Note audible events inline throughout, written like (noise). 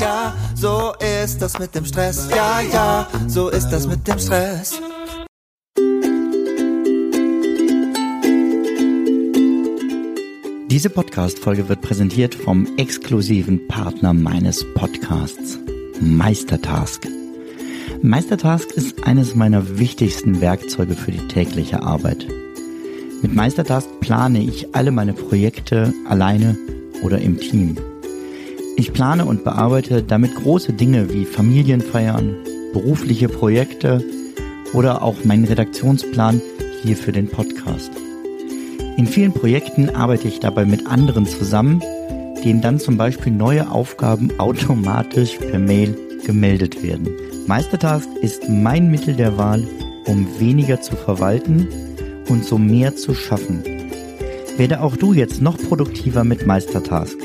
ja, so ist das mit dem Stress. Ja, ja, so ist das mit dem Stress. Diese Podcast-Folge wird präsentiert vom exklusiven Partner meines Podcasts, Meistertask. Meistertask ist eines meiner wichtigsten Werkzeuge für die tägliche Arbeit. Mit Meistertask plane ich alle meine Projekte alleine oder im Team. Ich plane und bearbeite damit große Dinge wie Familienfeiern, berufliche Projekte oder auch meinen Redaktionsplan hier für den Podcast. In vielen Projekten arbeite ich dabei mit anderen zusammen, denen dann zum Beispiel neue Aufgaben (laughs) automatisch per Mail gemeldet werden. Meistertask ist mein Mittel der Wahl, um weniger zu verwalten und so mehr zu schaffen. Werde auch du jetzt noch produktiver mit Meistertask.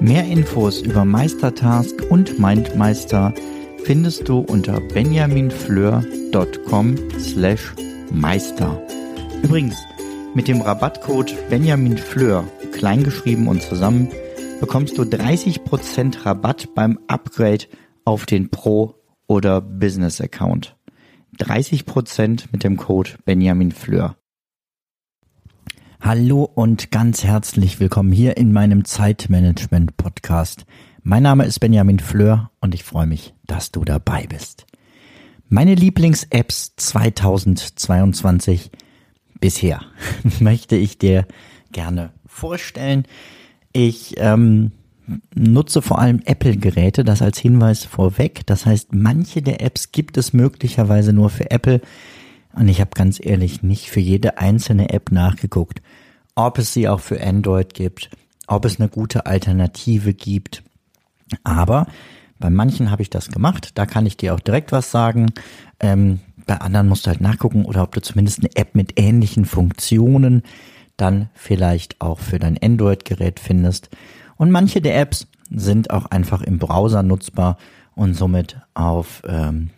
Mehr Infos über Meistertask und Mindmeister findest du unter benjaminfleur.com slash meister. Übrigens, mit dem Rabattcode Benjamin Fleur, kleingeschrieben und zusammen, bekommst du 30% Rabatt beim Upgrade auf den Pro- oder Business-Account. 30% mit dem Code Benjamin Fleur. Hallo und ganz herzlich willkommen hier in meinem Zeitmanagement-Podcast. Mein Name ist Benjamin Fleur und ich freue mich, dass du dabei bist. Meine Lieblings-Apps 2022 bisher (laughs) möchte ich dir gerne vorstellen. Ich ähm, nutze vor allem Apple-Geräte, das als Hinweis vorweg. Das heißt, manche der Apps gibt es möglicherweise nur für Apple. Und ich habe ganz ehrlich nicht für jede einzelne App nachgeguckt, ob es sie auch für Android gibt, ob es eine gute Alternative gibt. Aber bei manchen habe ich das gemacht. Da kann ich dir auch direkt was sagen. Ähm, bei anderen musst du halt nachgucken oder ob du zumindest eine App mit ähnlichen Funktionen dann vielleicht auch für dein Android-Gerät findest. Und manche der Apps sind auch einfach im Browser nutzbar und somit auf ähm,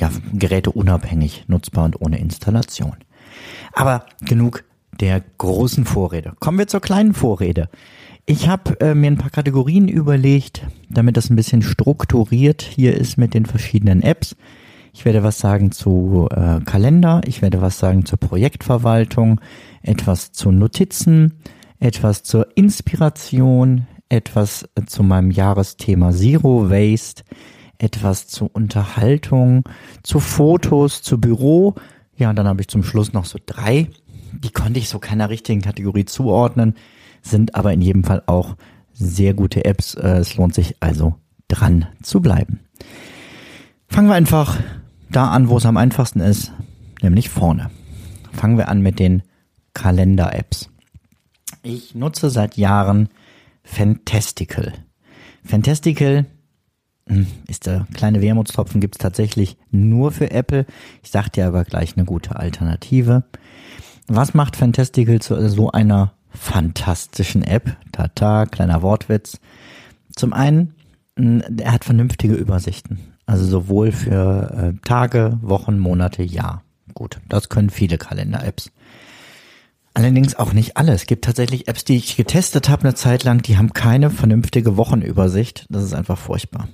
ja, Geräte unabhängig nutzbar und ohne Installation. Aber genug der großen Vorrede. Kommen wir zur kleinen Vorrede. Ich habe äh, mir ein paar Kategorien überlegt, damit das ein bisschen strukturiert hier ist mit den verschiedenen Apps. Ich werde was sagen zu äh, Kalender, ich werde was sagen zur Projektverwaltung, etwas zu Notizen, etwas zur Inspiration, etwas äh, zu meinem Jahresthema Zero Waste, etwas zu Unterhaltung, zu Fotos, zu Büro. Ja, und dann habe ich zum Schluss noch so drei. Die konnte ich so keiner richtigen Kategorie zuordnen, sind aber in jedem Fall auch sehr gute Apps. Äh, es lohnt sich also dran zu bleiben. Fangen wir einfach da an, wo es am einfachsten ist, nämlich vorne. Fangen wir an mit den Kalender-Apps. Ich nutze seit Jahren Fantastical. Fantastical ist der kleine Wermutstropfen, gibt's tatsächlich nur für Apple. Ich sag dir aber gleich eine gute Alternative. Was macht Fantastical zu so einer fantastischen App? Tata, kleiner Wortwitz. Zum einen, hm, er hat vernünftige Übersichten. Also sowohl für äh, Tage, Wochen, Monate, Jahr. Gut, das können viele Kalender-Apps. Allerdings auch nicht alle. Es gibt tatsächlich Apps, die ich getestet habe eine Zeit lang, die haben keine vernünftige Wochenübersicht. Das ist einfach furchtbar.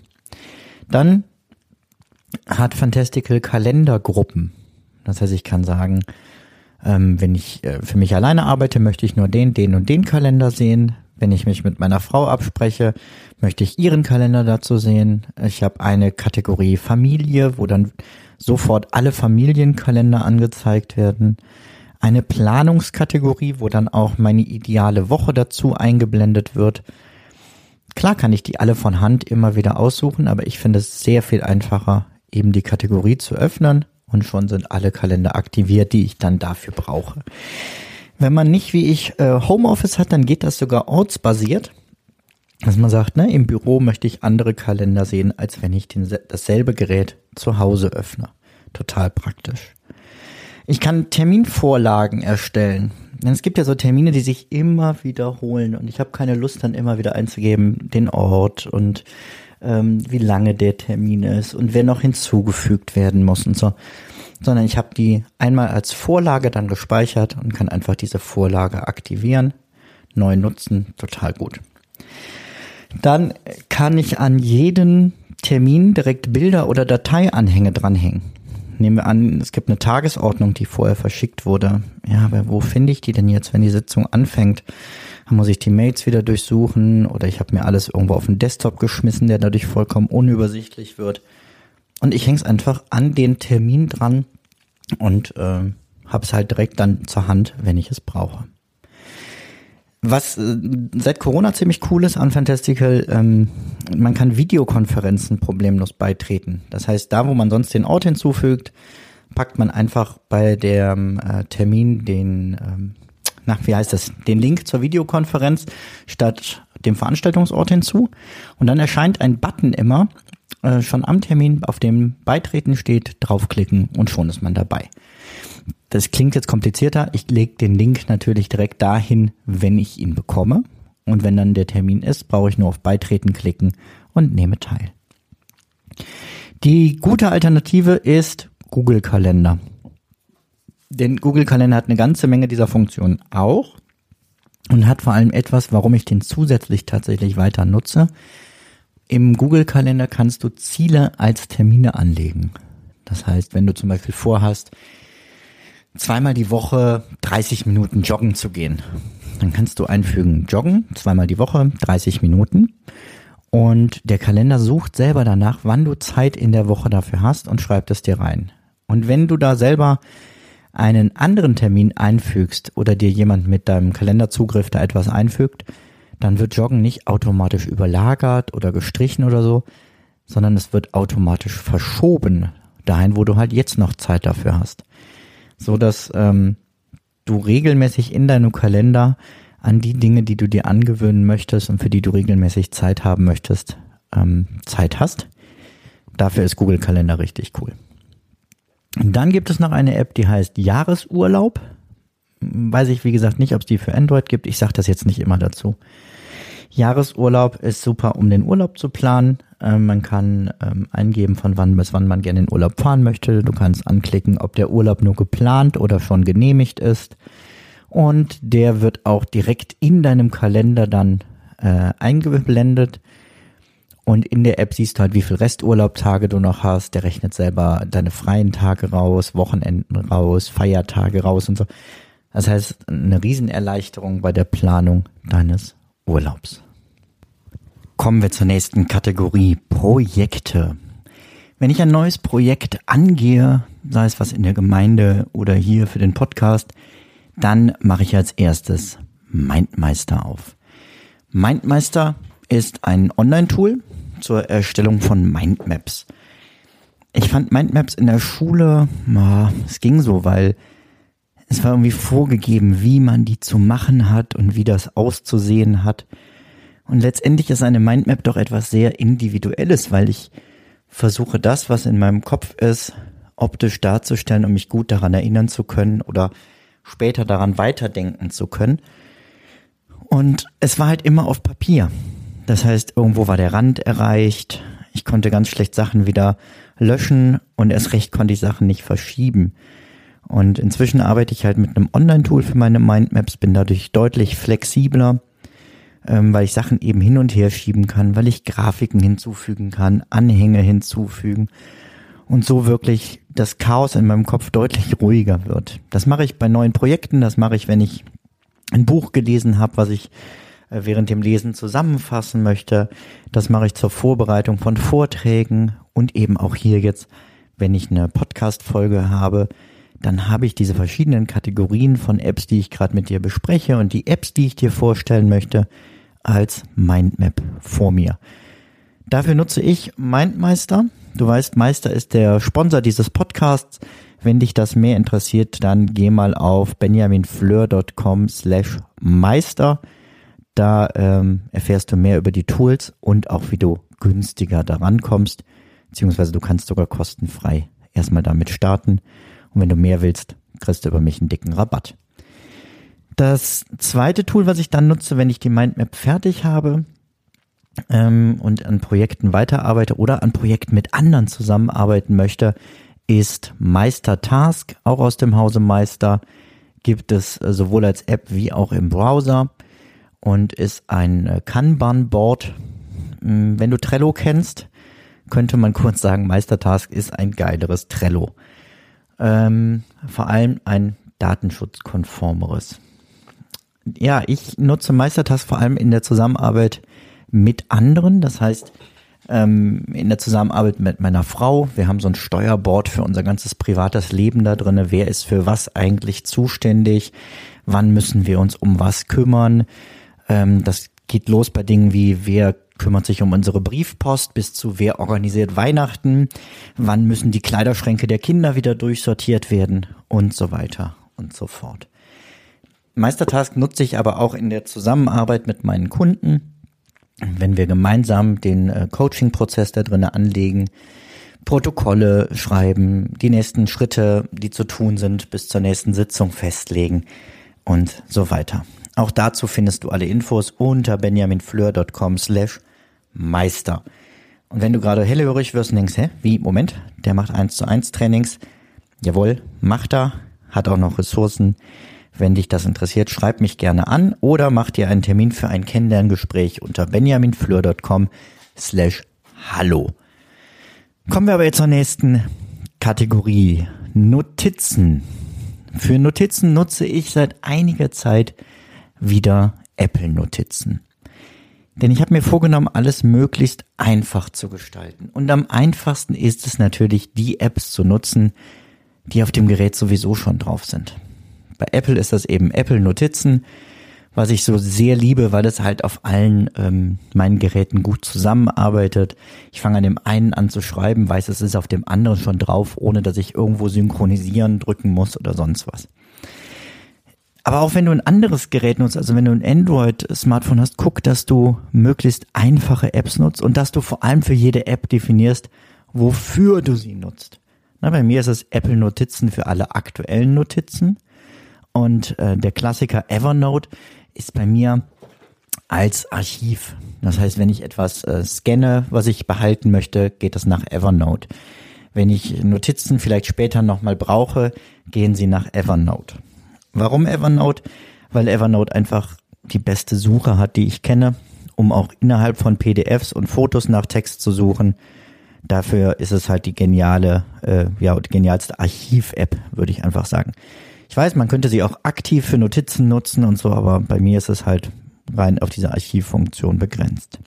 Dann hat Fantastical Kalendergruppen. Das heißt, ich kann sagen, ähm, wenn ich äh, für mich alleine arbeite, möchte ich nur den, den und den Kalender sehen. Wenn ich mich mit meiner Frau abspreche, möchte ich ihren Kalender dazu sehen. Ich habe eine Kategorie Familie, wo dann sofort alle Familienkalender angezeigt werden. Eine Planungskategorie, wo dann auch meine ideale Woche dazu eingeblendet wird. Klar kann ich die alle von Hand immer wieder aussuchen, aber ich finde es sehr viel einfacher, eben die Kategorie zu öffnen und schon sind alle Kalender aktiviert, die ich dann dafür brauche. Wenn man nicht wie ich äh, Homeoffice hat, dann geht das sogar ortsbasiert. Dass man sagt, ne, im Büro möchte ich andere Kalender sehen, als wenn ich den, dasselbe Gerät zu Hause öffne. Total praktisch. Ich kann Terminvorlagen erstellen. Denn es gibt ja so Termine, die sich immer wiederholen und ich habe keine Lust dann immer wieder einzugeben, den Ort und ähm, wie lange der Termin ist und wer noch hinzugefügt werden muss und so sondern ich habe die einmal als Vorlage dann gespeichert und kann einfach diese Vorlage aktivieren, neu nutzen, total gut. Dann kann ich an jeden Termin direkt Bilder oder Dateianhänge dranhängen. Nehmen wir an, es gibt eine Tagesordnung, die vorher verschickt wurde. Ja, aber wo finde ich die denn jetzt, wenn die Sitzung anfängt? Dann muss ich die Mails wieder durchsuchen oder ich habe mir alles irgendwo auf den Desktop geschmissen, der dadurch vollkommen unübersichtlich wird. Und ich hänge es einfach an den Termin dran und äh, habe es halt direkt dann zur Hand, wenn ich es brauche. Was äh, seit Corona ziemlich cool ist an Fantastical, ähm, man kann Videokonferenzen problemlos beitreten. Das heißt, da wo man sonst den Ort hinzufügt, packt man einfach bei dem äh, Termin den, ähm, na, wie heißt das, den Link zur Videokonferenz statt dem Veranstaltungsort hinzu. Und dann erscheint ein Button immer äh, schon am Termin, auf dem Beitreten steht, draufklicken und schon ist man dabei. Das klingt jetzt komplizierter. Ich lege den Link natürlich direkt dahin, wenn ich ihn bekomme. Und wenn dann der Termin ist, brauche ich nur auf Beitreten klicken und nehme teil. Die gute Alternative ist Google Kalender. Denn Google Kalender hat eine ganze Menge dieser Funktionen auch und hat vor allem etwas, warum ich den zusätzlich tatsächlich weiter nutze. Im Google Kalender kannst du Ziele als Termine anlegen. Das heißt, wenn du zum Beispiel vorhast, zweimal die Woche 30 Minuten joggen zu gehen. Dann kannst du einfügen joggen, zweimal die Woche 30 Minuten. Und der Kalender sucht selber danach, wann du Zeit in der Woche dafür hast und schreibt es dir rein. Und wenn du da selber einen anderen Termin einfügst oder dir jemand mit deinem Kalenderzugriff da etwas einfügt, dann wird Joggen nicht automatisch überlagert oder gestrichen oder so, sondern es wird automatisch verschoben dahin, wo du halt jetzt noch Zeit dafür hast so dass ähm, du regelmäßig in deinem Kalender an die Dinge, die du dir angewöhnen möchtest und für die du regelmäßig Zeit haben möchtest, ähm, Zeit hast. Dafür ist Google Kalender richtig cool. Und dann gibt es noch eine App, die heißt Jahresurlaub. Weiß ich, wie gesagt, nicht, ob es die für Android gibt. Ich sage das jetzt nicht immer dazu. Jahresurlaub ist super, um den Urlaub zu planen. Ähm, man kann ähm, eingeben, von wann bis wann man gerne in Urlaub fahren möchte. Du kannst anklicken, ob der Urlaub nur geplant oder schon genehmigt ist. Und der wird auch direkt in deinem Kalender dann äh, eingeblendet. Und in der App siehst du halt, wie viel Resturlaubtage du noch hast. Der rechnet selber deine freien Tage raus, Wochenenden raus, Feiertage raus und so. Das heißt, eine Riesenerleichterung bei der Planung deines Urlaubs. Kommen wir zur nächsten Kategorie Projekte. Wenn ich ein neues Projekt angehe, sei es was in der Gemeinde oder hier für den Podcast, dann mache ich als erstes Mindmeister auf. Mindmeister ist ein Online-Tool zur Erstellung von Mindmaps. Ich fand Mindmaps in der Schule, na, es ging so, weil es war irgendwie vorgegeben, wie man die zu machen hat und wie das auszusehen hat. Und letztendlich ist eine Mindmap doch etwas sehr Individuelles, weil ich versuche das, was in meinem Kopf ist, optisch darzustellen, um mich gut daran erinnern zu können oder später daran weiterdenken zu können. Und es war halt immer auf Papier. Das heißt, irgendwo war der Rand erreicht. Ich konnte ganz schlecht Sachen wieder löschen und erst recht konnte ich Sachen nicht verschieben. Und inzwischen arbeite ich halt mit einem Online-Tool für meine Mindmaps, bin dadurch deutlich flexibler ähm, weil ich Sachen eben hin und her schieben kann, weil ich Grafiken hinzufügen kann, Anhänge hinzufügen und so wirklich das Chaos in meinem Kopf deutlich ruhiger wird. Das mache ich bei neuen Projekten, das mache ich, wenn ich ein Buch gelesen habe, was ich äh, während dem Lesen zusammenfassen möchte. Das mache ich zur Vorbereitung von Vorträgen und eben auch hier jetzt, wenn ich eine Podcast-Folge habe, dann habe ich diese verschiedenen Kategorien von Apps, die ich gerade mit dir bespreche und die Apps, die ich dir vorstellen möchte, als Mindmap vor mir. Dafür nutze ich Mindmeister. Du weißt, Meister ist der Sponsor dieses Podcasts. Wenn dich das mehr interessiert, dann geh mal auf benjaminfleur.com slash Meister. Da ähm, erfährst du mehr über die Tools und auch wie du günstiger daran kommst. Beziehungsweise du kannst sogar kostenfrei erstmal damit starten. Und wenn du mehr willst, kriegst du über mich einen dicken Rabatt. Das zweite Tool, was ich dann nutze, wenn ich die Mindmap fertig habe ähm, und an Projekten weiterarbeite oder an Projekten mit anderen zusammenarbeiten möchte, ist Meister Task, auch aus dem Hause Meister, gibt es äh, sowohl als App wie auch im Browser und ist ein äh, Kanban-Board. Hm, wenn du Trello kennst, könnte man (laughs) kurz sagen, Meistertask ist ein geileres Trello. Ähm, vor allem ein datenschutzkonformeres. Ja, ich nutze Meistertask vor allem in der Zusammenarbeit mit anderen. Das heißt, ähm, in der Zusammenarbeit mit meiner Frau. Wir haben so ein Steuerboard für unser ganzes privates Leben da drinne. Wer ist für was eigentlich zuständig? Wann müssen wir uns um was kümmern? Ähm, das geht los bei Dingen wie, wer kümmert sich um unsere Briefpost bis zu wer organisiert Weihnachten, wann müssen die Kleiderschränke der Kinder wieder durchsortiert werden und so weiter und so fort. Meistertask nutze ich aber auch in der Zusammenarbeit mit meinen Kunden, wenn wir gemeinsam den äh, Coaching-Prozess da drinnen anlegen, Protokolle schreiben, die nächsten Schritte, die zu tun sind, bis zur nächsten Sitzung festlegen und so weiter. Auch dazu findest du alle Infos unter benjaminfleur.com slash Meister. Und wenn du gerade hellhörig wirst und denkst, hä, wie, Moment, der macht eins zu eins Trainings. Jawohl, macht er, hat auch noch Ressourcen. Wenn dich das interessiert, schreib mich gerne an oder mach dir einen Termin für ein Kennenlerngespräch unter benjaminfleur.com slash hallo. Kommen wir aber jetzt zur nächsten Kategorie. Notizen. Für Notizen nutze ich seit einiger Zeit wieder Apple-Notizen. Denn ich habe mir vorgenommen, alles möglichst einfach zu gestalten. Und am einfachsten ist es natürlich, die Apps zu nutzen, die auf dem Gerät sowieso schon drauf sind. Bei Apple ist das eben Apple Notizen, was ich so sehr liebe, weil es halt auf allen ähm, meinen Geräten gut zusammenarbeitet. Ich fange an dem einen an zu schreiben, weiß, es ist auf dem anderen schon drauf, ohne dass ich irgendwo synchronisieren drücken muss oder sonst was. Aber auch wenn du ein anderes Gerät nutzt, also wenn du ein Android-Smartphone hast, guck, dass du möglichst einfache Apps nutzt und dass du vor allem für jede App definierst, wofür du sie nutzt. Na, bei mir ist es Apple Notizen für alle aktuellen Notizen und äh, der Klassiker Evernote ist bei mir als Archiv. Das heißt, wenn ich etwas äh, scanne, was ich behalten möchte, geht das nach Evernote. Wenn ich Notizen vielleicht später nochmal brauche, gehen sie nach Evernote. Warum Evernote? Weil Evernote einfach die beste Suche hat, die ich kenne, um auch innerhalb von PDFs und Fotos nach Text zu suchen. Dafür ist es halt die geniale, äh, ja, die genialste Archiv-App, würde ich einfach sagen. Ich weiß, man könnte sie auch aktiv für Notizen nutzen und so, aber bei mir ist es halt rein auf diese Archivfunktion begrenzt.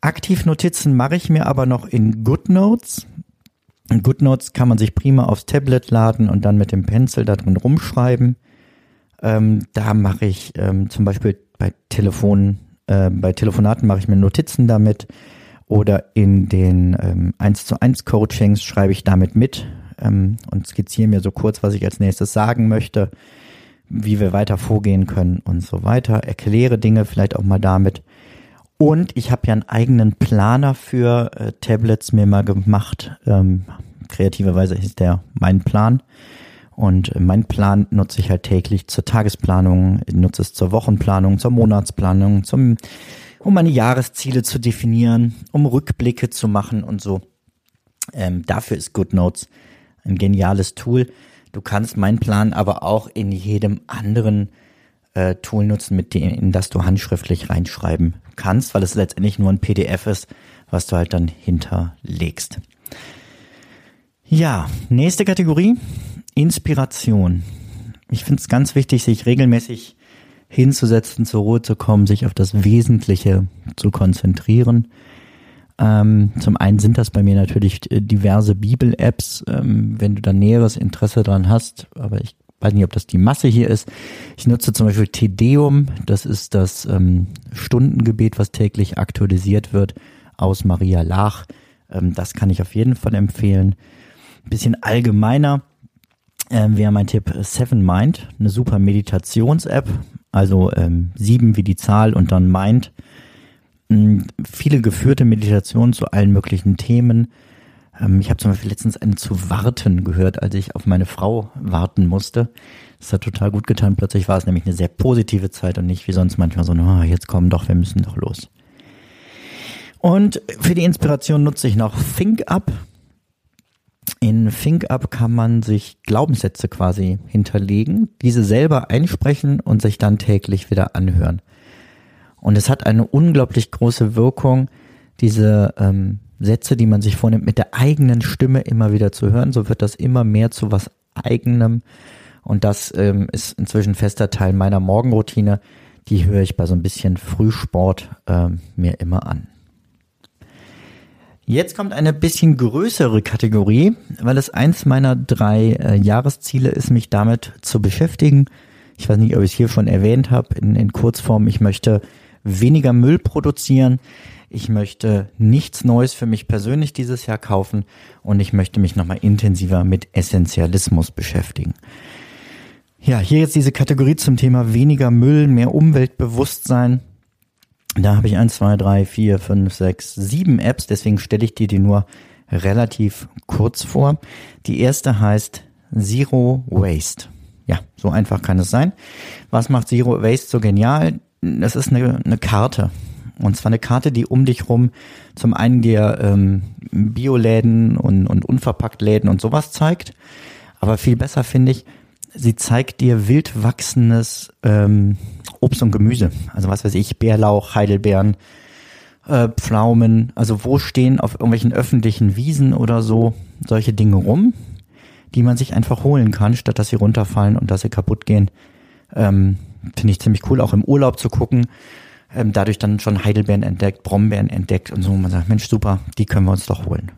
Aktivnotizen mache ich mir aber noch in GoodNotes. In GoodNotes kann man sich prima aufs Tablet laden und dann mit dem Pencil da drin rumschreiben. Ähm, da mache ich ähm, zum Beispiel bei Telefonen, äh, bei Telefonaten mache ich mir Notizen damit oder in den ähm, 1 zu 1 Coachings schreibe ich damit mit ähm, und skizziere mir so kurz, was ich als nächstes sagen möchte, wie wir weiter vorgehen können und so weiter. Erkläre Dinge vielleicht auch mal damit. Und ich habe ja einen eigenen Planer für äh, Tablets mir mal gemacht. Ähm, kreativerweise ist der mein Plan. Und äh, mein Plan nutze ich halt täglich zur Tagesplanung, nutze es zur Wochenplanung, zur Monatsplanung, zum, um meine Jahresziele zu definieren, um Rückblicke zu machen und so. Ähm, dafür ist GoodNotes ein geniales Tool. Du kannst meinen Plan aber auch in jedem anderen äh, Tool nutzen, mit dem, in das du handschriftlich reinschreiben kannst, weil es letztendlich nur ein PDF ist, was du halt dann hinterlegst. Ja, nächste Kategorie, Inspiration. Ich finde es ganz wichtig, sich regelmäßig hinzusetzen, zur Ruhe zu kommen, sich auf das Wesentliche zu konzentrieren. Ähm, zum einen sind das bei mir natürlich äh, diverse Bibel-Apps, ähm, wenn du da näheres Interesse dran hast, aber ich weiß nicht, ob das die Masse hier ist. Ich nutze zum Beispiel Tedeum, das ist das ähm, Stundengebet, was täglich aktualisiert wird aus Maria Lach. Ähm, das kann ich auf jeden Fall empfehlen. Ein bisschen allgemeiner ähm, wäre mein Tipp Seven Mind, eine super Meditations-App, also ähm, sieben wie die Zahl und dann Mind. Viele geführte Meditationen zu allen möglichen Themen ähm, ich habe zum Beispiel letztens eine zu warten gehört, als ich auf meine Frau warten musste. Das hat total gut getan. Plötzlich war es nämlich eine sehr positive Zeit und nicht wie sonst manchmal so, oh, jetzt kommen doch, wir müssen doch los. Und für die Inspiration nutze ich noch ThinkUp. In ThinkUp kann man sich Glaubenssätze quasi hinterlegen, diese selber einsprechen und sich dann täglich wieder anhören. Und es hat eine unglaublich große Wirkung, diese ähm, Sätze, die man sich vornimmt, mit der eigenen Stimme immer wieder zu hören. So wird das immer mehr zu was eigenem. Und das ähm, ist inzwischen fester Teil meiner Morgenroutine. Die höre ich bei so ein bisschen Frühsport ähm, mir immer an. Jetzt kommt eine bisschen größere Kategorie, weil es eins meiner drei äh, Jahresziele ist, mich damit zu beschäftigen. Ich weiß nicht, ob ich es hier schon erwähnt habe, in, in Kurzform, ich möchte weniger Müll produzieren. Ich möchte nichts Neues für mich persönlich dieses Jahr kaufen und ich möchte mich nochmal intensiver mit Essentialismus beschäftigen. Ja, hier jetzt diese Kategorie zum Thema weniger Müll, mehr Umweltbewusstsein. Da habe ich eins, zwei, drei, vier, fünf, sechs, sieben Apps, deswegen stelle ich dir die nur relativ kurz vor. Die erste heißt Zero Waste. Ja, so einfach kann es sein. Was macht Zero Waste so genial? Das ist eine, eine Karte. Und zwar eine Karte, die um dich rum zum einen dir ähm, Bioläden und, und Unverpacktläden und sowas zeigt. Aber viel besser finde ich, sie zeigt dir wild wachsendes ähm, Obst und Gemüse. Also was weiß ich, Bärlauch, Heidelbeeren, äh, Pflaumen. Also wo stehen auf irgendwelchen öffentlichen Wiesen oder so solche Dinge rum, die man sich einfach holen kann, statt dass sie runterfallen und dass sie kaputt gehen. Ähm, Finde ich ziemlich cool, auch im Urlaub zu gucken. Ähm, dadurch dann schon Heidelbeeren entdeckt, Brombeeren entdeckt und so. Man sagt, Mensch, super, die können wir uns doch holen.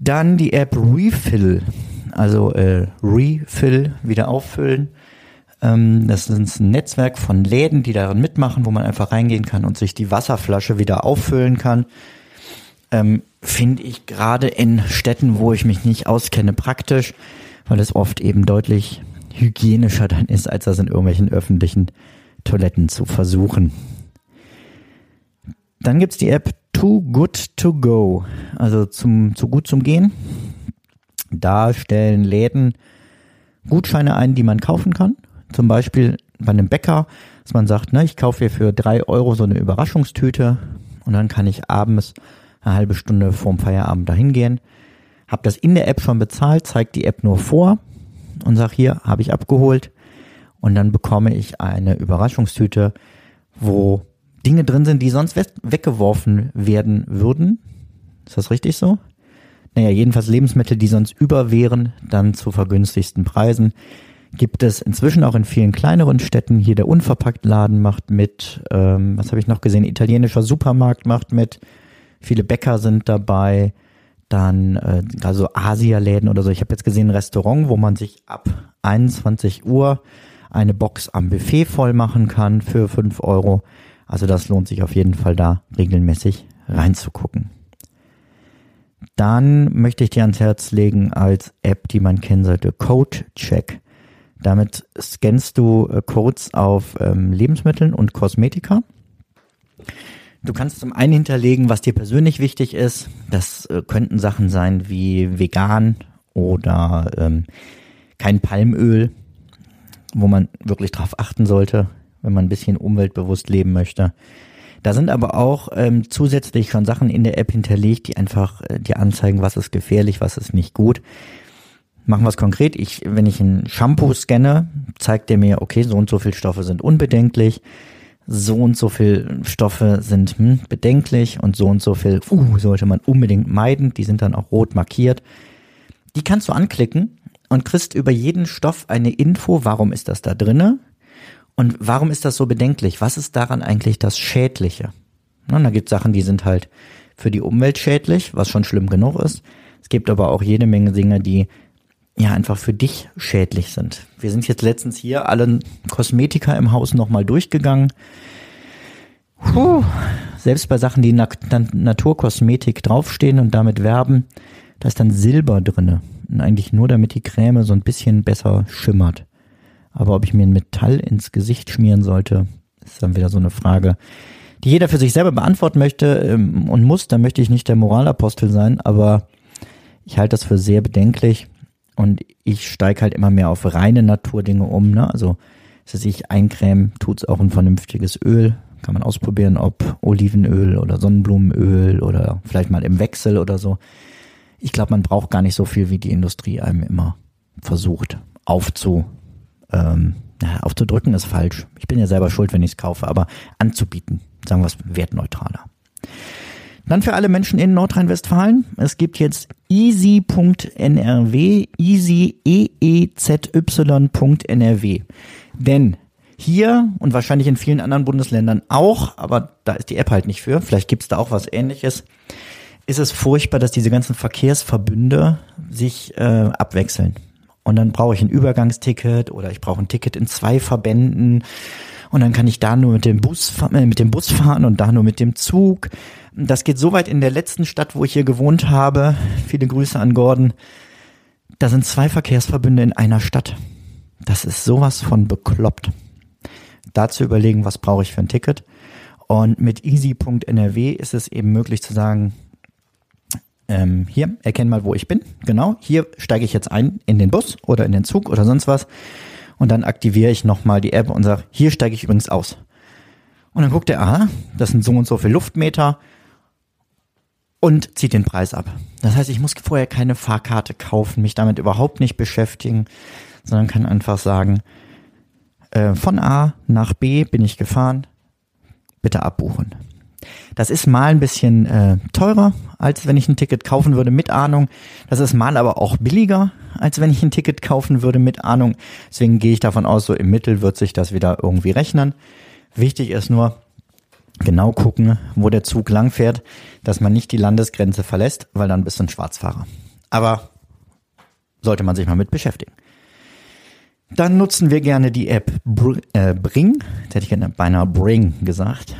Dann die App Refill also äh, Refill, wieder auffüllen. Ähm, das ist ein Netzwerk von Läden, die daran mitmachen, wo man einfach reingehen kann und sich die Wasserflasche wieder auffüllen kann. Ähm, Finde ich gerade in Städten, wo ich mich nicht auskenne, praktisch, weil es oft eben deutlich hygienischer dann ist, als das in irgendwelchen öffentlichen Toiletten zu versuchen. Dann gibt's die App Too Good To Go, also zum, zu gut zum Gehen. Da stellen Läden Gutscheine ein, die man kaufen kann. Zum Beispiel bei einem Bäcker, dass man sagt, ne, ich kaufe hier für drei Euro so eine Überraschungstüte und dann kann ich abends eine halbe Stunde vorm Feierabend dahin gehen. Hab das in der App schon bezahlt, zeigt die App nur vor und sag hier, habe ich abgeholt. Und dann bekomme ich eine Überraschungstüte, wo Dinge drin sind, die sonst weggeworfen werden würden. Ist das richtig so? naja, jedenfalls Lebensmittel, die sonst über wären, dann zu vergünstigsten Preisen. Gibt es inzwischen auch in vielen kleineren Städten. Hier der Unverpacktladen macht mit. Ähm, was habe ich noch gesehen? Italienischer Supermarkt macht mit. Viele Bäcker sind dabei. Dann äh, also Asialäden oder so. Ich habe jetzt gesehen ein Restaurant, wo man sich ab 21 Uhr eine Box am Buffet voll machen kann für 5 Euro. Also das lohnt sich auf jeden Fall da regelmäßig reinzugucken. Dann möchte ich dir ans Herz legen als App, die man kennen sollte, Code Check. Damit scannst du äh, Codes auf ähm, Lebensmitteln und Kosmetika. Du kannst zum einen hinterlegen, was dir persönlich wichtig ist. Das äh, könnten Sachen sein wie vegan oder ähm, kein Palmöl, wo man wirklich drauf achten sollte, wenn man ein bisschen umweltbewusst leben möchte. Da sind aber auch ähm, zusätzlich schon Sachen in der App hinterlegt, die einfach äh, dir anzeigen, was ist gefährlich, was ist nicht gut. Machen wir es konkret. Ich, wenn ich ein Shampoo scanne, zeigt der mir, okay, so und so viel Stoffe sind unbedenklich, so und so viel Stoffe sind hm, bedenklich und so und so viel uh, sollte man unbedingt meiden. Die sind dann auch rot markiert. Die kannst du anklicken und kriegst über jeden Stoff eine Info, warum ist das da drinne, und warum ist das so bedenklich? Was ist daran eigentlich das Schädliche? Na, da gibt Sachen, die sind halt für die Umwelt schädlich, was schon schlimm genug ist. Es gibt aber auch jede Menge Dinge, die ja einfach für dich schädlich sind. Wir sind jetzt letztens hier alle Kosmetika im Haus nochmal durchgegangen. Puh, selbst bei Sachen, die Nat Naturkosmetik draufstehen und damit werben, da ist dann Silber drinne. Und eigentlich nur damit die Creme so ein bisschen besser schimmert. Aber ob ich mir ein Metall ins Gesicht schmieren sollte, ist dann wieder so eine Frage, die jeder für sich selber beantworten möchte ähm, und muss. Da möchte ich nicht der Moralapostel sein, aber ich halte das für sehr bedenklich und ich steige halt immer mehr auf reine Naturdinge um. Ne? Also, dass ich eincremen, tut's auch ein vernünftiges Öl. Kann man ausprobieren, ob Olivenöl oder Sonnenblumenöl oder vielleicht mal im Wechsel oder so. Ich glaube, man braucht gar nicht so viel, wie die Industrie einem immer versucht aufzu ähm, aufzudrücken ist falsch. Ich bin ja selber schuld, wenn ich es kaufe, aber anzubieten, sagen wir es wertneutraler. Dann für alle Menschen in Nordrhein-Westfalen. Es gibt jetzt easy.nrw, easy, e e z y.nrw. Denn hier und wahrscheinlich in vielen anderen Bundesländern auch, aber da ist die App halt nicht für, vielleicht gibt's da auch was ähnliches, ist es furchtbar, dass diese ganzen Verkehrsverbünde sich äh, abwechseln. Und dann brauche ich ein Übergangsticket oder ich brauche ein Ticket in zwei Verbänden und dann kann ich da nur mit dem Bus äh, mit dem Bus fahren und da nur mit dem Zug. Das geht so weit in der letzten Stadt, wo ich hier gewohnt habe. Viele Grüße an Gordon. Da sind zwei Verkehrsverbünde in einer Stadt. Das ist sowas von bekloppt. Dazu überlegen, was brauche ich für ein Ticket. Und mit easy.nrw ist es eben möglich zu sagen, ähm, hier, erkenn mal, wo ich bin. Genau, hier steige ich jetzt ein in den Bus oder in den Zug oder sonst was. Und dann aktiviere ich nochmal die App und sage, hier steige ich übrigens aus. Und dann guckt er, aha, das sind so und so viele Luftmeter und zieht den Preis ab. Das heißt, ich muss vorher keine Fahrkarte kaufen, mich damit überhaupt nicht beschäftigen, sondern kann einfach sagen, äh, von A nach B bin ich gefahren, bitte abbuchen. Das ist mal ein bisschen äh, teurer, als wenn ich ein Ticket kaufen würde mit Ahnung. Das ist mal aber auch billiger, als wenn ich ein Ticket kaufen würde mit Ahnung. Deswegen gehe ich davon aus, so im Mittel wird sich das wieder irgendwie rechnen. Wichtig ist nur, genau gucken, wo der Zug langfährt, dass man nicht die Landesgrenze verlässt, weil dann bist du ein Schwarzfahrer. Aber sollte man sich mal mit beschäftigen. Dann nutzen wir gerne die App Br äh, Bring, das hätte ich gerne beinahe Bring gesagt.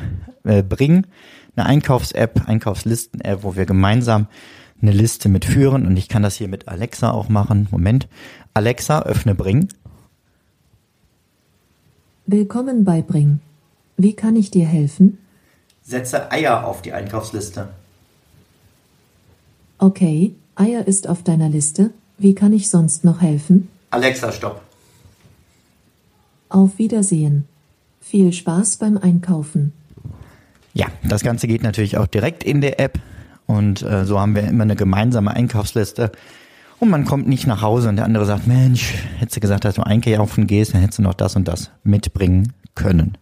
Äh, Bring, eine Einkaufs-App, Einkaufslisten-App, wo wir gemeinsam eine Liste mitführen und ich kann das hier mit Alexa auch machen. Moment. Alexa, öffne Bring. Willkommen bei Bring. Wie kann ich dir helfen? Setze Eier auf die Einkaufsliste. Okay, Eier ist auf deiner Liste. Wie kann ich sonst noch helfen? Alexa, stopp. Auf Wiedersehen. Viel Spaß beim Einkaufen. Ja, das Ganze geht natürlich auch direkt in der App und äh, so haben wir immer eine gemeinsame Einkaufsliste und man kommt nicht nach Hause und der andere sagt, Mensch, hättest du gesagt, dass du einkaufen gehst, dann hättest du noch das und das mitbringen können.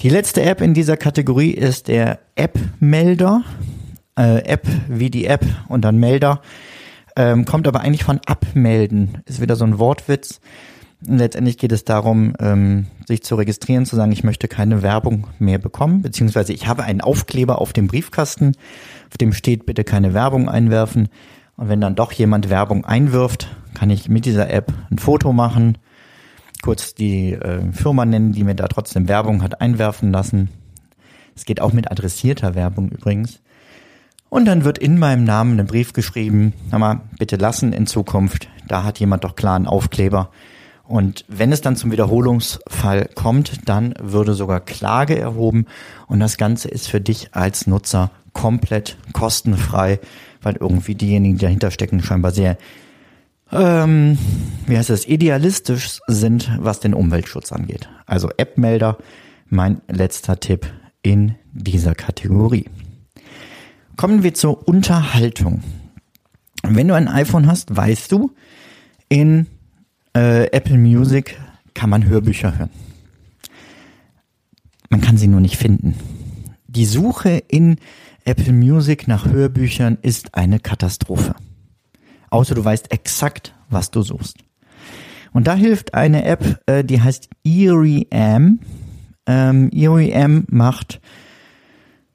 Die letzte App in dieser Kategorie ist der App-Melder. Äh, App wie die App und dann Melder. Ähm, kommt aber eigentlich von abmelden. Ist wieder so ein Wortwitz. Letztendlich geht es darum, ähm, sich zu registrieren, zu sagen, ich möchte keine Werbung mehr bekommen, beziehungsweise ich habe einen Aufkleber auf dem Briefkasten, auf dem steht, bitte keine Werbung einwerfen. Und wenn dann doch jemand Werbung einwirft, kann ich mit dieser App ein Foto machen, kurz die äh, Firma nennen, die mir da trotzdem Werbung hat einwerfen lassen. Es geht auch mit adressierter Werbung übrigens. Und dann wird in meinem Namen ein Brief geschrieben, sag mal, bitte lassen in Zukunft, da hat jemand doch klar einen Aufkleber. Und wenn es dann zum Wiederholungsfall kommt, dann würde sogar Klage erhoben und das Ganze ist für dich als Nutzer komplett kostenfrei, weil irgendwie diejenigen, die dahinter stecken, scheinbar sehr ähm, wie heißt es, idealistisch sind, was den Umweltschutz angeht. Also App-Melder, mein letzter Tipp in dieser Kategorie. Kommen wir zur Unterhaltung. Wenn du ein iPhone hast, weißt du, in äh, Apple Music kann man Hörbücher hören. Man kann sie nur nicht finden. Die Suche in Apple Music nach Hörbüchern ist eine Katastrophe außer du weißt exakt, was du suchst. Und da hilft eine App, äh, die heißt EerieM. Ähm, EerieM macht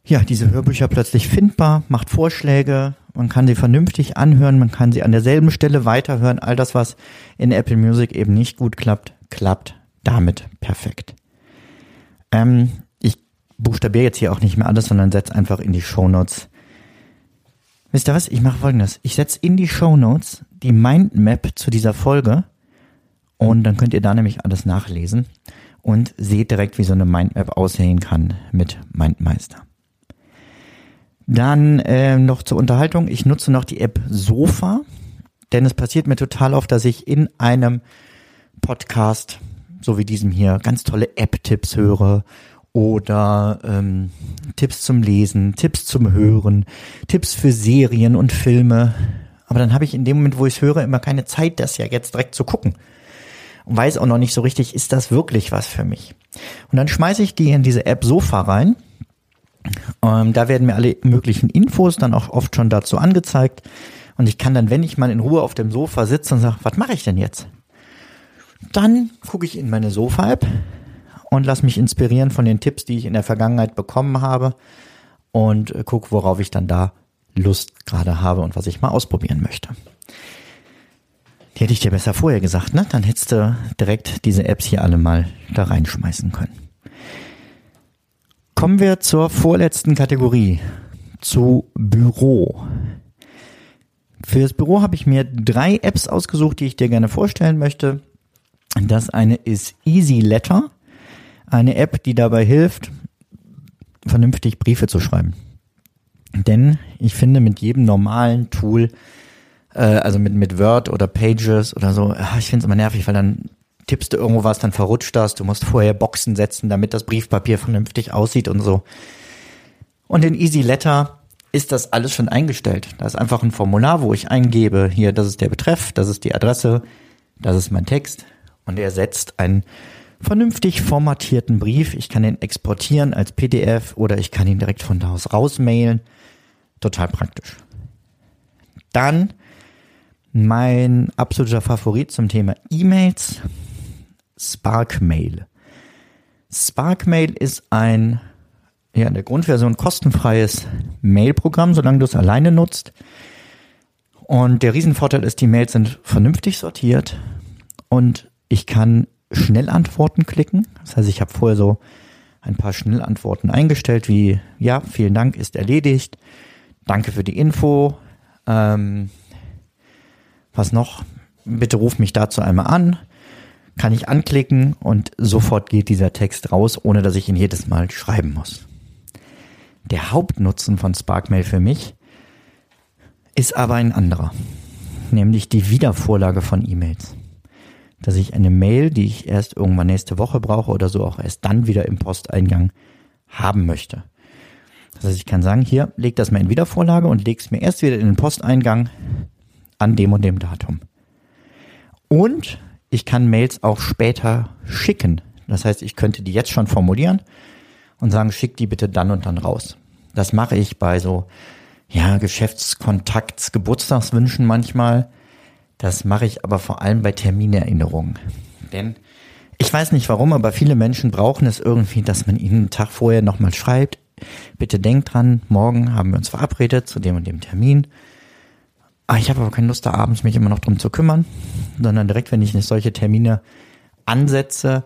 ja diese Hörbücher plötzlich findbar, macht Vorschläge, man kann sie vernünftig anhören, man kann sie an derselben Stelle weiterhören. All das, was in Apple Music eben nicht gut klappt, klappt damit perfekt. Ähm, ich buchstabiere jetzt hier auch nicht mehr alles, sondern setze einfach in die Show Notes Wisst ihr was? Ich mache folgendes. Ich setze in die Show Notes die Mindmap zu dieser Folge und dann könnt ihr da nämlich alles nachlesen und seht direkt, wie so eine Mindmap aussehen kann mit Mindmeister. Dann äh, noch zur Unterhaltung. Ich nutze noch die App Sofa, denn es passiert mir total oft, dass ich in einem Podcast, so wie diesem hier, ganz tolle App-Tipps höre oder ähm, Tipps zum Lesen, Tipps zum Hören, Tipps für Serien und Filme. Aber dann habe ich in dem Moment, wo ich es höre, immer keine Zeit, das ja jetzt direkt zu gucken. und weiß auch noch nicht so richtig, ist das wirklich was für mich? Und dann schmeiße ich die in diese App Sofa rein. Ähm, da werden mir alle möglichen Infos dann auch oft schon dazu angezeigt. Und ich kann dann, wenn ich mal in Ruhe auf dem Sofa sitze und sage, was mache ich denn jetzt? Dann gucke ich in meine Sofa-App und lasse mich inspirieren von den Tipps, die ich in der Vergangenheit bekommen habe und äh, gucke, worauf ich dann da Lust gerade habe und was ich mal ausprobieren möchte. Die hätte ich dir besser vorher gesagt, ne? Dann hättest du direkt diese Apps hier alle mal da reinschmeißen können. Kommen wir zur vorletzten Kategorie, zu Büro. Für das Büro habe ich mir drei Apps ausgesucht, die ich dir gerne vorstellen möchte. Das eine ist Easy Letter, eine App, die dabei hilft, vernünftig Briefe zu schreiben. Denn ich finde, mit jedem normalen Tool, äh, also mit, mit Word oder Pages oder so, ach, ich finde es immer nervig, weil dann tippst du irgendwo was, dann verrutscht das, du musst vorher Boxen setzen, damit das Briefpapier vernünftig aussieht und so. Und in Easy Letter ist das alles schon eingestellt. Da ist einfach ein Formular, wo ich eingebe, hier, das ist der Betreff, das ist die Adresse, das ist mein Text und er setzt einen vernünftig formatierten Brief. Ich kann ihn exportieren als PDF oder ich kann ihn direkt von da aus rausmailen. Total praktisch. Dann mein absoluter Favorit zum Thema E-Mails, Sparkmail. Sparkmail ist ein, ja, in der Grundversion kostenfreies Mailprogramm, solange du es alleine nutzt. Und der Riesenvorteil ist, die Mails sind vernünftig sortiert und ich kann Schnellantworten klicken. Das heißt, ich habe vorher so ein paar Schnellantworten eingestellt, wie ja, vielen Dank, ist erledigt. Danke für die Info. Ähm, was noch? Bitte ruf mich dazu einmal an. Kann ich anklicken und sofort geht dieser Text raus, ohne dass ich ihn jedes Mal schreiben muss. Der Hauptnutzen von Sparkmail für mich ist aber ein anderer, nämlich die Wiedervorlage von E-Mails dass ich eine Mail, die ich erst irgendwann nächste Woche brauche oder so, auch erst dann wieder im Posteingang haben möchte. Das heißt, ich kann sagen, hier, leg das mal in Wiedervorlage und leg es mir erst wieder in den Posteingang an dem und dem Datum. Und ich kann Mails auch später schicken. Das heißt, ich könnte die jetzt schon formulieren und sagen, schick die bitte dann und dann raus. Das mache ich bei so, ja, Geschäftskontakts, Geburtstagswünschen manchmal das mache ich aber vor allem bei Terminerinnerungen. Denn ich weiß nicht warum, aber viele Menschen brauchen es irgendwie, dass man ihnen einen Tag vorher nochmal schreibt, bitte denkt dran, morgen haben wir uns verabredet zu dem und dem Termin. Ah, ich habe aber keine Lust, da abends mich immer noch drum zu kümmern, sondern direkt, wenn ich solche Termine ansetze,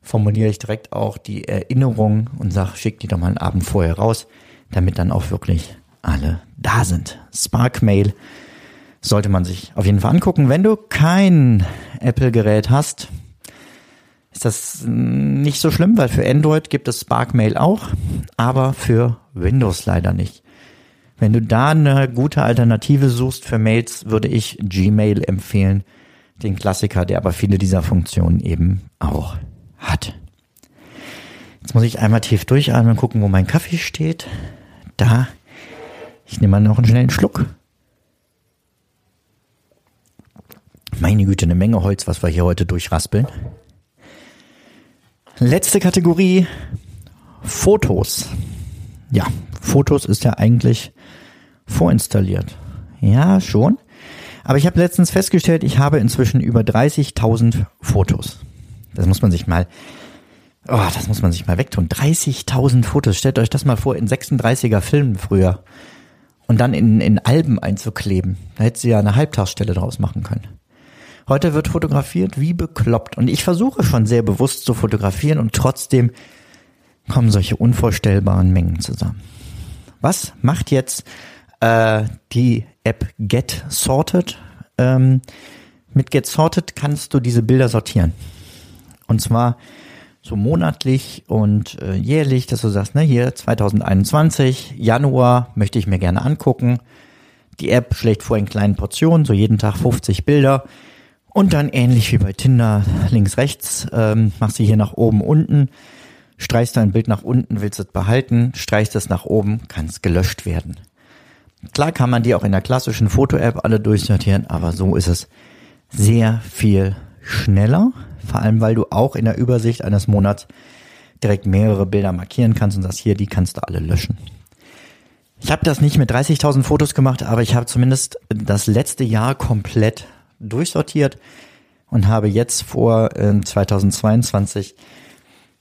formuliere ich direkt auch die Erinnerung und sage, schick die doch mal einen Abend vorher raus, damit dann auch wirklich alle da sind. Sparkmail sollte man sich auf jeden Fall angucken. Wenn du kein Apple-Gerät hast, ist das nicht so schlimm, weil für Android gibt es Sparkmail auch, aber für Windows leider nicht. Wenn du da eine gute Alternative suchst für Mails, würde ich Gmail empfehlen, den Klassiker, der aber viele dieser Funktionen eben auch hat. Jetzt muss ich einmal tief durchatmen, gucken, wo mein Kaffee steht. Da. Ich nehme mal noch einen schnellen Schluck. Meine Güte, eine Menge Holz, was wir hier heute durchraspeln. Letzte Kategorie, Fotos. Ja, Fotos ist ja eigentlich vorinstalliert. Ja, schon. Aber ich habe letztens festgestellt, ich habe inzwischen über 30.000 Fotos. Das muss man sich mal, oh, das muss man sich mal wegtun. 30.000 Fotos. Stellt euch das mal vor in 36er Filmen früher. Und dann in, in Alben einzukleben. Da hättest du ja eine Halbtagsstelle draus machen können. Heute wird fotografiert wie bekloppt. Und ich versuche schon sehr bewusst zu fotografieren und trotzdem kommen solche unvorstellbaren Mengen zusammen. Was macht jetzt äh, die App Get Sorted? Ähm, mit Get Sorted kannst du diese Bilder sortieren. Und zwar so monatlich und äh, jährlich, dass du sagst, ne, hier 2021, Januar möchte ich mir gerne angucken. Die App schlägt vor in kleinen Portionen, so jeden Tag 50 Bilder. Und dann ähnlich wie bei Tinder, links, rechts, ähm, machst du hier nach oben, unten, streichst dein Bild nach unten, willst es behalten, streichst es nach oben, kann es gelöscht werden. Klar kann man die auch in der klassischen Foto-App alle durchsortieren, aber so ist es sehr viel schneller, vor allem weil du auch in der Übersicht eines Monats direkt mehrere Bilder markieren kannst und sagst, hier, die kannst du alle löschen. Ich habe das nicht mit 30.000 Fotos gemacht, aber ich habe zumindest das letzte Jahr komplett durchsortiert und habe jetzt vor äh, 2022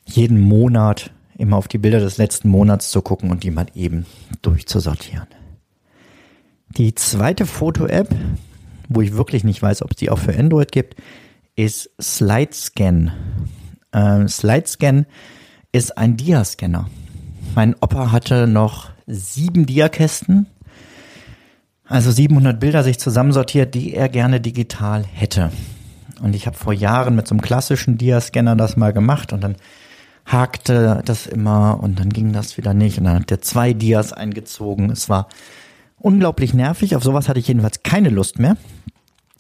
jeden Monat immer auf die Bilder des letzten Monats zu gucken und die mal eben durchzusortieren. Die zweite Foto-App, wo ich wirklich nicht weiß, ob es die auch für Android gibt, ist SlideScan. Ähm, SlideScan ist ein Dia-Scanner. Mein Opa hatte noch sieben Diakästen, also 700 Bilder sich zusammensortiert, die er gerne digital hätte. Und ich habe vor Jahren mit so einem klassischen Dia-Scanner das mal gemacht und dann hakte das immer und dann ging das wieder nicht und dann hat der zwei Dias eingezogen. Es war unglaublich nervig. Auf sowas hatte ich jedenfalls keine Lust mehr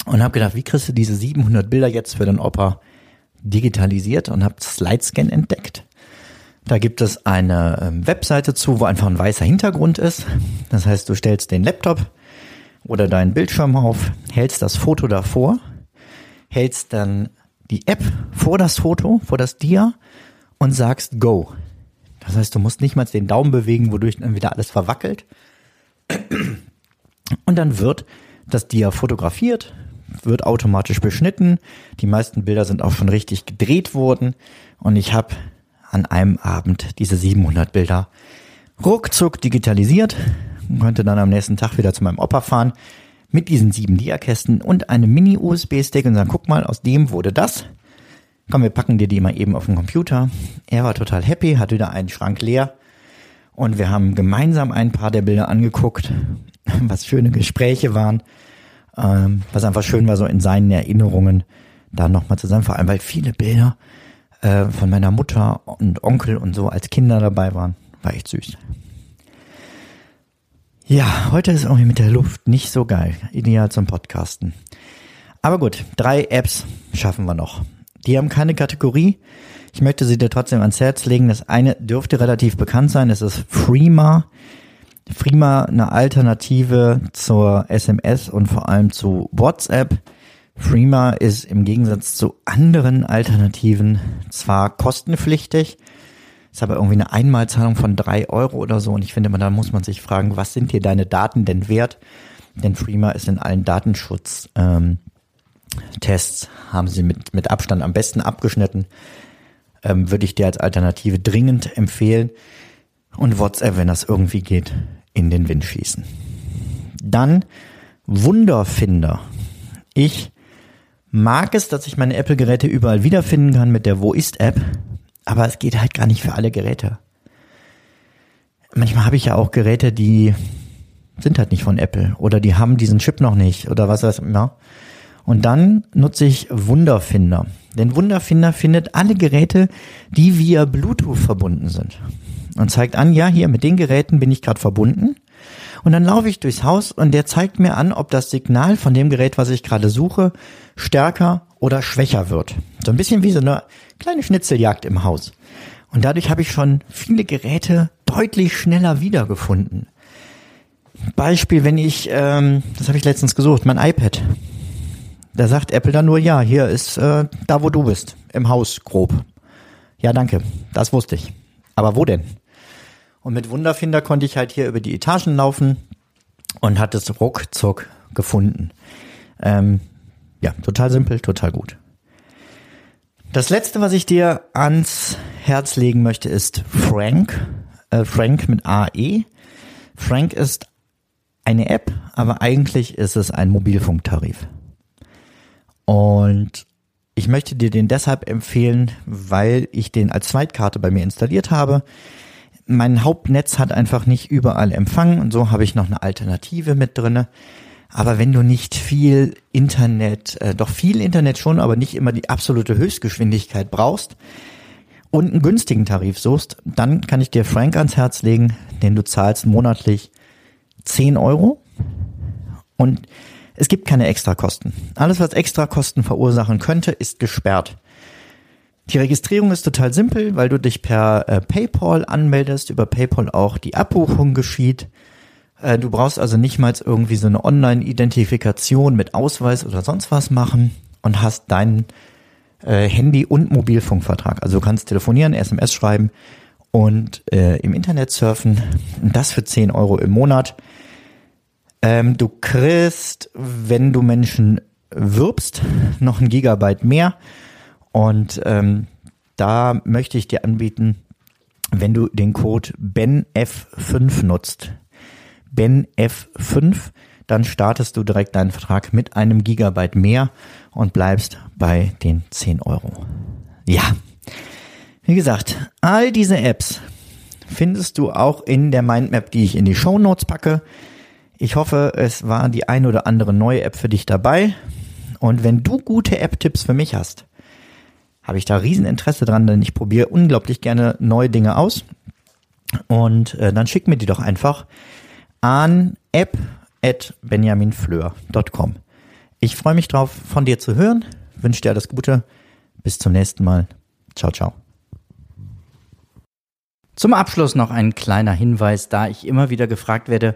und habe gedacht, wie kriegst du diese 700 Bilder jetzt für den Opa digitalisiert und habe Slidescan entdeckt. Da gibt es eine ähm, Webseite zu, wo einfach ein weißer Hintergrund ist. Das heißt, du stellst den Laptop oder deinen Bildschirm auf, hältst das Foto davor, hältst dann die App vor das Foto, vor das Dia und sagst Go. Das heißt, du musst nicht mal den Daumen bewegen, wodurch dann wieder alles verwackelt. Und dann wird das Dia fotografiert, wird automatisch beschnitten. Die meisten Bilder sind auch schon richtig gedreht worden. Und ich habe an einem Abend diese 700 Bilder ruckzuck digitalisiert und konnte dann am nächsten Tag wieder zu meinem Opa fahren mit diesen sieben Dia-Kästen und einem Mini-USB-Stick und sagen, guck mal, aus dem wurde das. Komm, wir packen dir die mal eben auf den Computer. Er war total happy, hat wieder einen Schrank leer und wir haben gemeinsam ein paar der Bilder angeguckt, was schöne Gespräche waren, ähm, was einfach schön war, so in seinen Erinnerungen da nochmal zusammen, vor allem weil viele Bilder äh, von meiner Mutter und Onkel und so als Kinder dabei waren. War echt süß. Ja, heute ist irgendwie mit der Luft nicht so geil. Ideal zum Podcasten. Aber gut, drei Apps schaffen wir noch. Die haben keine Kategorie. Ich möchte sie dir trotzdem ans Herz legen. Das eine dürfte relativ bekannt sein. Es ist Freema. Freema eine Alternative zur SMS und vor allem zu WhatsApp. Freema ist im Gegensatz zu anderen Alternativen zwar kostenpflichtig, ist aber irgendwie eine Einmalzahlung von drei Euro oder so. Und ich finde, da muss man sich fragen, was sind dir deine Daten denn wert? Denn Freema ist in allen Datenschutztests, ähm, haben sie mit, mit Abstand am besten abgeschnitten. Ähm, würde ich dir als Alternative dringend empfehlen. Und WhatsApp, wenn das irgendwie geht, in den Wind schießen. Dann Wunderfinder. Ich mag es, dass ich meine Apple-Geräte überall wiederfinden kann mit der Wo ist-App, aber es geht halt gar nicht für alle Geräte. Manchmal habe ich ja auch Geräte, die sind halt nicht von Apple oder die haben diesen Chip noch nicht oder was weiß ich Und dann nutze ich Wunderfinder. Denn Wunderfinder findet alle Geräte, die via Bluetooth verbunden sind. Und zeigt an, ja, hier mit den Geräten bin ich gerade verbunden. Und dann laufe ich durchs Haus und der zeigt mir an, ob das Signal von dem Gerät, was ich gerade suche, stärker oder schwächer wird. So ein bisschen wie so eine kleine Schnitzeljagd im Haus. Und dadurch habe ich schon viele Geräte deutlich schneller wiedergefunden. Beispiel, wenn ich, ähm, das habe ich letztens gesucht, mein iPad. Da sagt Apple dann nur, ja, hier ist äh, da, wo du bist, im Haus grob. Ja, danke, das wusste ich. Aber wo denn? Und mit Wunderfinder konnte ich halt hier über die Etagen laufen und hatte es ruckzuck gefunden. Ähm, ja, total simpel, total gut. Das letzte, was ich dir ans Herz legen möchte, ist Frank. Äh, Frank mit AE. Frank ist eine App, aber eigentlich ist es ein Mobilfunktarif. Und ich möchte dir den deshalb empfehlen, weil ich den als Zweitkarte bei mir installiert habe mein Hauptnetz hat einfach nicht überall Empfang und so habe ich noch eine Alternative mit drinne. Aber wenn du nicht viel Internet, äh, doch viel Internet schon, aber nicht immer die absolute Höchstgeschwindigkeit brauchst und einen günstigen Tarif suchst, dann kann ich dir Frank ans Herz legen, den du zahlst monatlich 10 Euro und es gibt keine Extrakosten. Alles, was Extrakosten verursachen könnte, ist gesperrt. Die Registrierung ist total simpel, weil du dich per äh, PayPal anmeldest, über PayPal auch die Abbuchung geschieht. Äh, du brauchst also nicht mal irgendwie so eine Online-Identifikation mit Ausweis oder sonst was machen und hast deinen äh, Handy- und Mobilfunkvertrag. Also du kannst telefonieren, SMS schreiben und äh, im Internet surfen. Das für 10 Euro im Monat. Ähm, du kriegst, wenn du Menschen wirbst, noch ein Gigabyte mehr. Und ähm, da möchte ich dir anbieten, wenn du den Code BENF5 nutzt. BENF5, dann startest du direkt deinen Vertrag mit einem Gigabyte mehr und bleibst bei den 10 Euro. Ja, wie gesagt, all diese Apps findest du auch in der Mindmap, die ich in die Show Notes packe. Ich hoffe, es war die ein oder andere neue App für dich dabei. Und wenn du gute App-Tipps für mich hast, habe ich da riesen Interesse dran, denn ich probiere unglaublich gerne neue Dinge aus. Und äh, dann schick mir die doch einfach an app.benjaminfleur.com. Ich freue mich drauf, von dir zu hören. Wünsche dir alles Gute. Bis zum nächsten Mal. Ciao, ciao. Zum Abschluss noch ein kleiner Hinweis, da ich immer wieder gefragt werde,